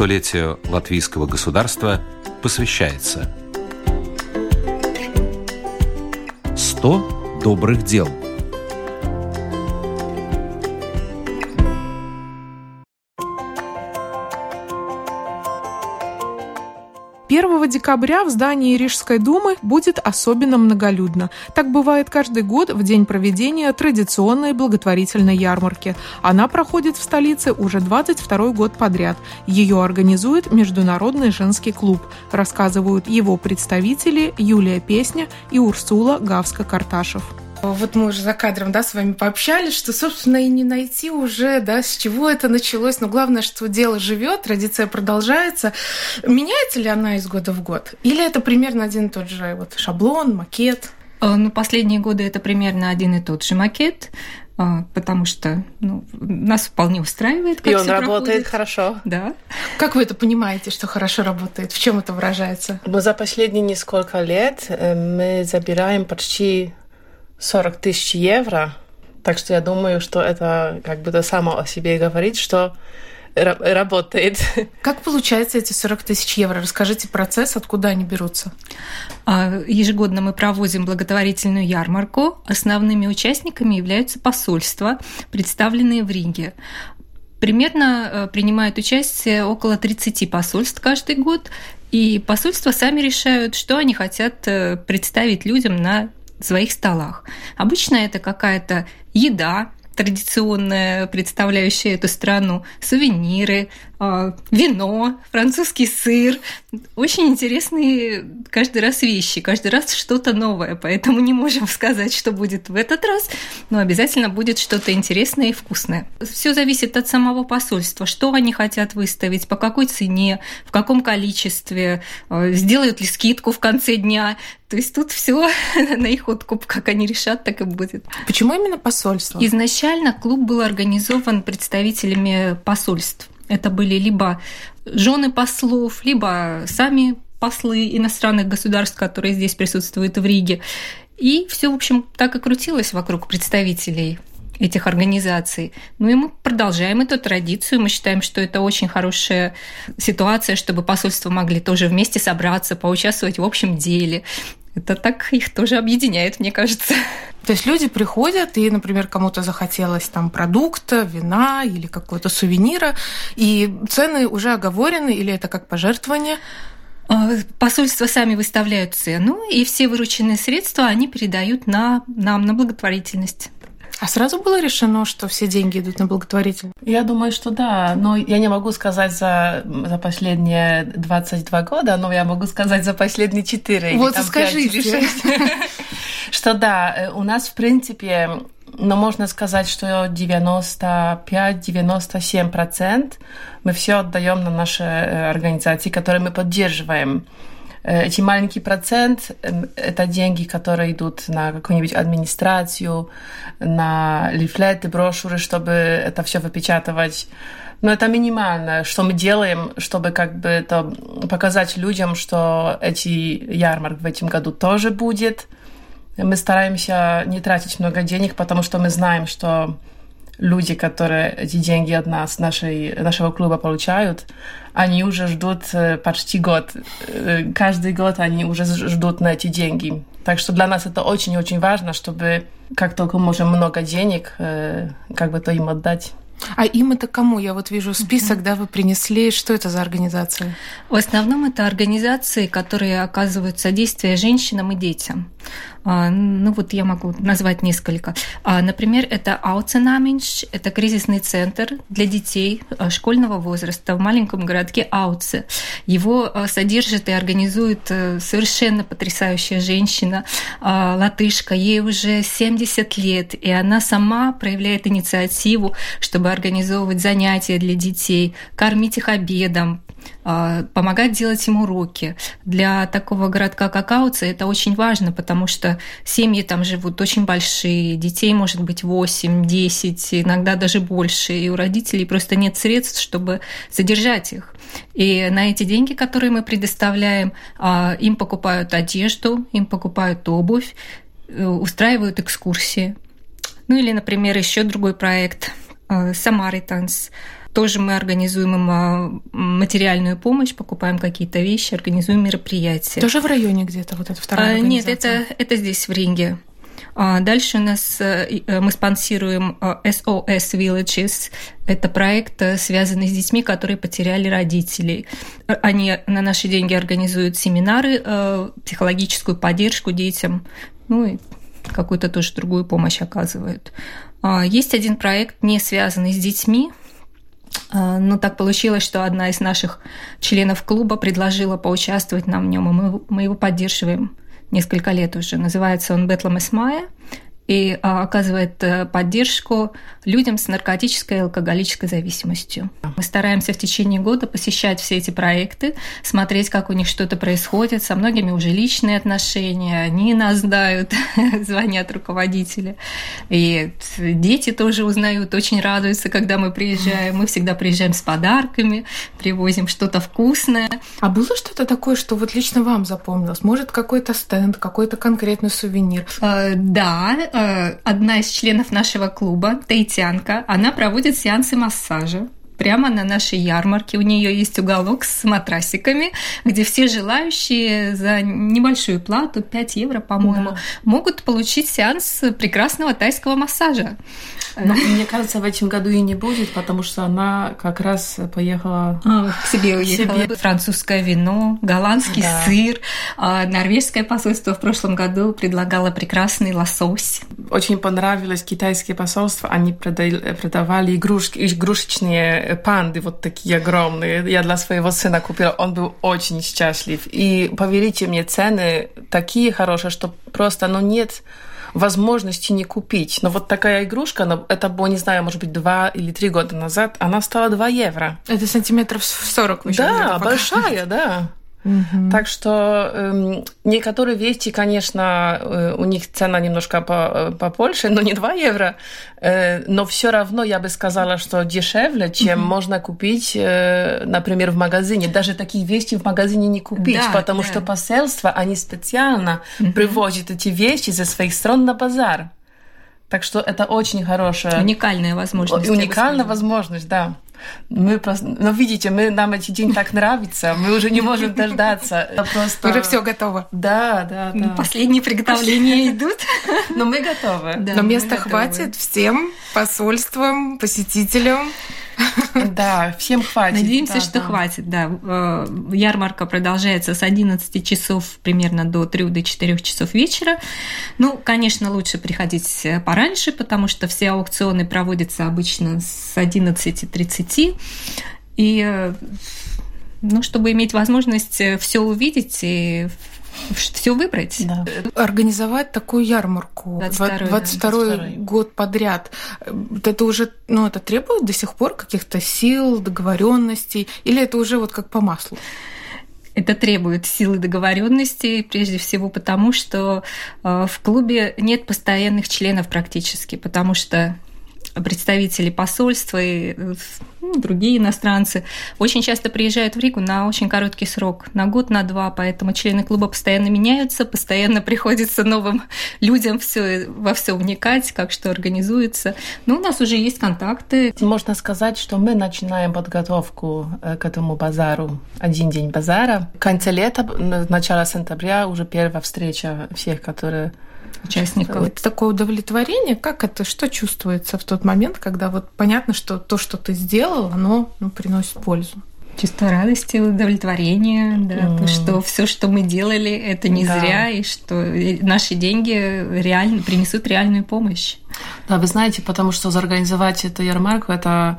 столетию латвийского государства посвящается. 100 добрых дел – 1 декабря в здании Рижской думы будет особенно многолюдно. Так бывает каждый год в день проведения традиционной благотворительной ярмарки. Она проходит в столице уже 22 год подряд. Ее организует Международный женский клуб, рассказывают его представители Юлия Песня и Урсула Гавска-Карташев. Вот мы уже за кадром, да, с вами пообщались, что, собственно, и не найти уже, да, с чего это началось. Но главное, что дело живет, традиция продолжается. Меняется ли она из года в год? Или это примерно один и тот же вот шаблон, макет? Э, ну, последние годы это примерно один и тот же макет э, потому что ну, нас вполне устраивает. Как и он работает проходит. хорошо. Да. Как вы это понимаете, что хорошо работает? В чем это выражается? Ну, за последние несколько лет э, мы забираем почти 40 тысяч евро. Так что я думаю, что это как бы то само о себе говорит, что работает. Как получается эти 40 тысяч евро? Расскажите процесс, откуда они берутся. А, ежегодно мы проводим благотворительную ярмарку. Основными участниками являются посольства, представленные в Риге. Примерно э, принимают участие около 30 посольств каждый год, и посольства сами решают, что они хотят э, представить людям на своих столах. Обычно это какая-то еда, традиционная, представляющая эту страну, сувениры, вино, французский сыр. Очень интересные каждый раз вещи, каждый раз что-то новое, поэтому не можем сказать, что будет в этот раз, но обязательно будет что-то интересное и вкусное. Все зависит от самого посольства, что они хотят выставить, по какой цене, в каком количестве, а, сделают ли скидку в конце дня. То есть тут все на их откуп, как они решат, так и будет. Почему именно посольство? Изначально клуб был организован представителями посольств. Это были либо жены послов, либо сами послы иностранных государств, которые здесь присутствуют в Риге. И все, в общем, так и крутилось вокруг представителей этих организаций. Ну и мы продолжаем эту традицию. Мы считаем, что это очень хорошая ситуация, чтобы посольства могли тоже вместе собраться, поучаствовать в общем деле. Это так их тоже объединяет, мне кажется. То есть люди приходят, и, например, кому-то захотелось там продукта, вина или какого-то сувенира, и цены уже оговорены, или это как пожертвование? А, посольства сами выставляют цену, и все вырученные средства они передают на, нам на благотворительность. А сразу было решено, что все деньги идут на благотворительность? Я думаю, что да. Но я не могу сказать за, за последние 22 года, но я могу сказать за последние 4 вот или скажите. Что да, э, у нас, в принципе, но можно сказать, что 95-97% мы все отдаем на наши э, организации, которые мы поддерживаем. Э, эти маленький процент эм, – это деньги, которые идут на какую-нибудь администрацию, на лифлеты, брошюры, чтобы это все выпечатывать. Но это минимально, что мы делаем, чтобы как бы это показать людям, что эти ярмарк в этом году тоже будет. Мы стараемся не тратить много денег, потому что мы знаем, что люди, которые эти деньги от нас, нашей, нашего клуба получают, они уже ждут э, почти год. Э, каждый год они уже ждут на эти деньги. Так что для нас это очень-очень важно, чтобы как только можем много денег, э, как бы то им отдать. А им это кому? Я вот вижу список, uh-huh. да, вы принесли. Что это за организации? В основном это организации, которые оказывают содействие женщинам и детям. А, ну вот я могу назвать несколько. А, например, это Ауценаминш, это кризисный центр для детей а, школьного возраста в маленьком городке Ауце. Его содержит и организует э, совершенно потрясающая женщина, латышка. Ей уже 70 лет, и она сама проявляет инициативу, чтобы организовывать занятия для детей, кормить их обедом, а, помогать делать им уроки. Для такого городка, как Ауца, это очень важно, потому что семьи там живут очень большие, детей может быть 8, 10, иногда даже больше, и у родителей просто нет средств, чтобы содержать их. И на эти деньги, которые мы предоставляем, а, им покупают одежду, им покупают обувь, э, устраивают экскурсии. Ну или, например, еще другой проект Самаританс. Тоже мы организуем им а, материальную помощь, покупаем какие-то вещи, организуем мероприятия. Тоже в районе где-то вот эта вторая а, Нет, это, это здесь, в Ринге. А дальше у нас э, э, мы спонсируем SOS э, Villages. Это проект, связанный с детьми, которые потеряли родителей. Они на наши деньги организуют семинары, психологическую поддержку детям, ну и какую-то тоже другую помощь оказывают. А, есть один проект, не связанный с детьми, а, но так получилось, что одна из наших членов клуба предложила поучаствовать нам в нем, и мы, его поддерживаем несколько лет уже. Называется он «Бетлам Эсмая» и а, оказывает э, поддержку людям с наркотической и алкоголической зависимостью. Мы стараемся в течение года посещать все эти проекты, смотреть, как у них что-то происходит. Со многими уже личные отношения, они нас знают, звонят руководители. И дети тоже узнают, очень радуются, когда мы приезжаем. Мы всегда приезжаем с подарками, привозим что-то вкусное. А было что-то такое, что вот лично вам запомнилось? Может, какой-то стенд, какой-то конкретный сувенир? Э, да, одна из членов нашего клуба, таитянка, она проводит сеансы массажа прямо на нашей ярмарке. У нее есть уголок с матрасиками, где все желающие за небольшую плату, 5 евро, по-моему, да. могут получить сеанс прекрасного тайского массажа. Но мне кажется, в этом году и не будет, потому что она как раз поехала а, к себе уехала. Себе. Французское вино, голландский да. сыр, а, норвежское посольство в прошлом году предлагало прекрасный лосось. Очень понравилось китайское посольство, они продавали игрушки, игрушечные панды вот такие огромные. Я для своего сына купила, он был очень счастлив. И поверите мне, цены такие хорошие, что просто, ну нет возможности не купить. Но вот такая игрушка, она, это было, не знаю, может быть, два или три года назад, она стала 2 евро. Это сантиметров 40 Да, большая, да. Угу. Так что э, некоторые вещи, конечно, э, у них цена немножко по, э, побольше, но не 2 евро, э, но все равно я бы сказала, что дешевле, чем угу. можно купить, э, например, в магазине. Даже такие вещи в магазине не купить, да, потому да. что посольство, они специально угу. привозят эти вещи за своих стран на базар. Так что это очень хорошая... Уникальная возможность. Уникальная возможность, да. Мы просто, ну видите, мы нам эти день так нравится, мы уже не можем дождаться. Просто... Уже все готово. Да, да, да. Последние приготовления идут. Но мы готовы. Но места хватит всем посольствам, посетителям. Да, всем хватит. Надеемся, да, что да. хватит, да. Э, ярмарка продолжается с 11 часов примерно до 3 до 4 часов вечера. Ну, конечно, лучше приходить пораньше, потому что все аукционы проводятся обычно с 11.30. И э, ну, чтобы иметь возможность все увидеть и все выбрать. Да. Организовать такую ярмарку 22, 22, 22 год подряд. Это уже, ну, это требует до сих пор каких-то сил, договоренностей, или это уже вот как по маслу? Это требует силы договоренности, прежде всего потому, что э, в клубе нет постоянных членов практически, потому что представители посольства и ну, другие иностранцы очень часто приезжают в Ригу на очень короткий срок, на год, на два, поэтому члены клуба постоянно меняются, постоянно приходится новым людям все, во все вникать, как что организуется. Но у нас уже есть контакты. Можно сказать, что мы начинаем подготовку э, к этому базару. Один день базара. В конце лета, начало сентября уже первая встреча всех, которые участников. Вот такое удовлетворение, как это, что чувствуется в тот момент, когда вот понятно, что то, что ты сделал, оно ну, приносит пользу? чувство радости, удовлетворения, да, mm. то, что все, что мы делали, это не да. зря, и что наши деньги реально принесут реальную помощь. Да, вы знаете, потому что зорганизовать эту ярмарку это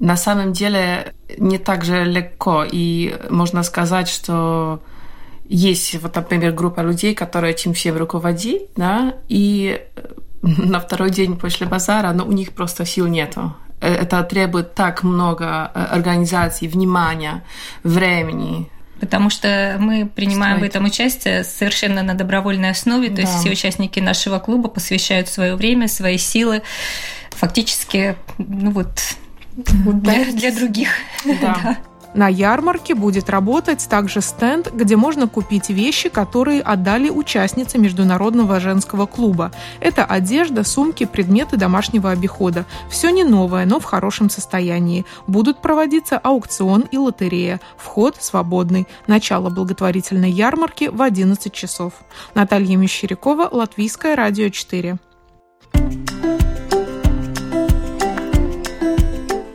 на самом деле не так же легко, и можно сказать, что есть, вот, например, группа людей, которые этим всем руководит, да, и э, на второй день после базара, но у них просто сил нету. Э, это требует так много э, организаций, внимания, времени, потому что мы принимаем Строить. в этом участие совершенно на добровольной основе, то да. есть все участники нашего клуба посвящают свое время, свои силы, фактически, ну вот, для, для других. Да. да. На ярмарке будет работать также стенд, где можно купить вещи, которые отдали участницы Международного женского клуба. Это одежда, сумки, предметы домашнего обихода. Все не новое, но в хорошем состоянии. Будут проводиться аукцион и лотерея. Вход свободный. Начало благотворительной ярмарки в 11 часов. Наталья Мещерякова, Латвийское радио 4.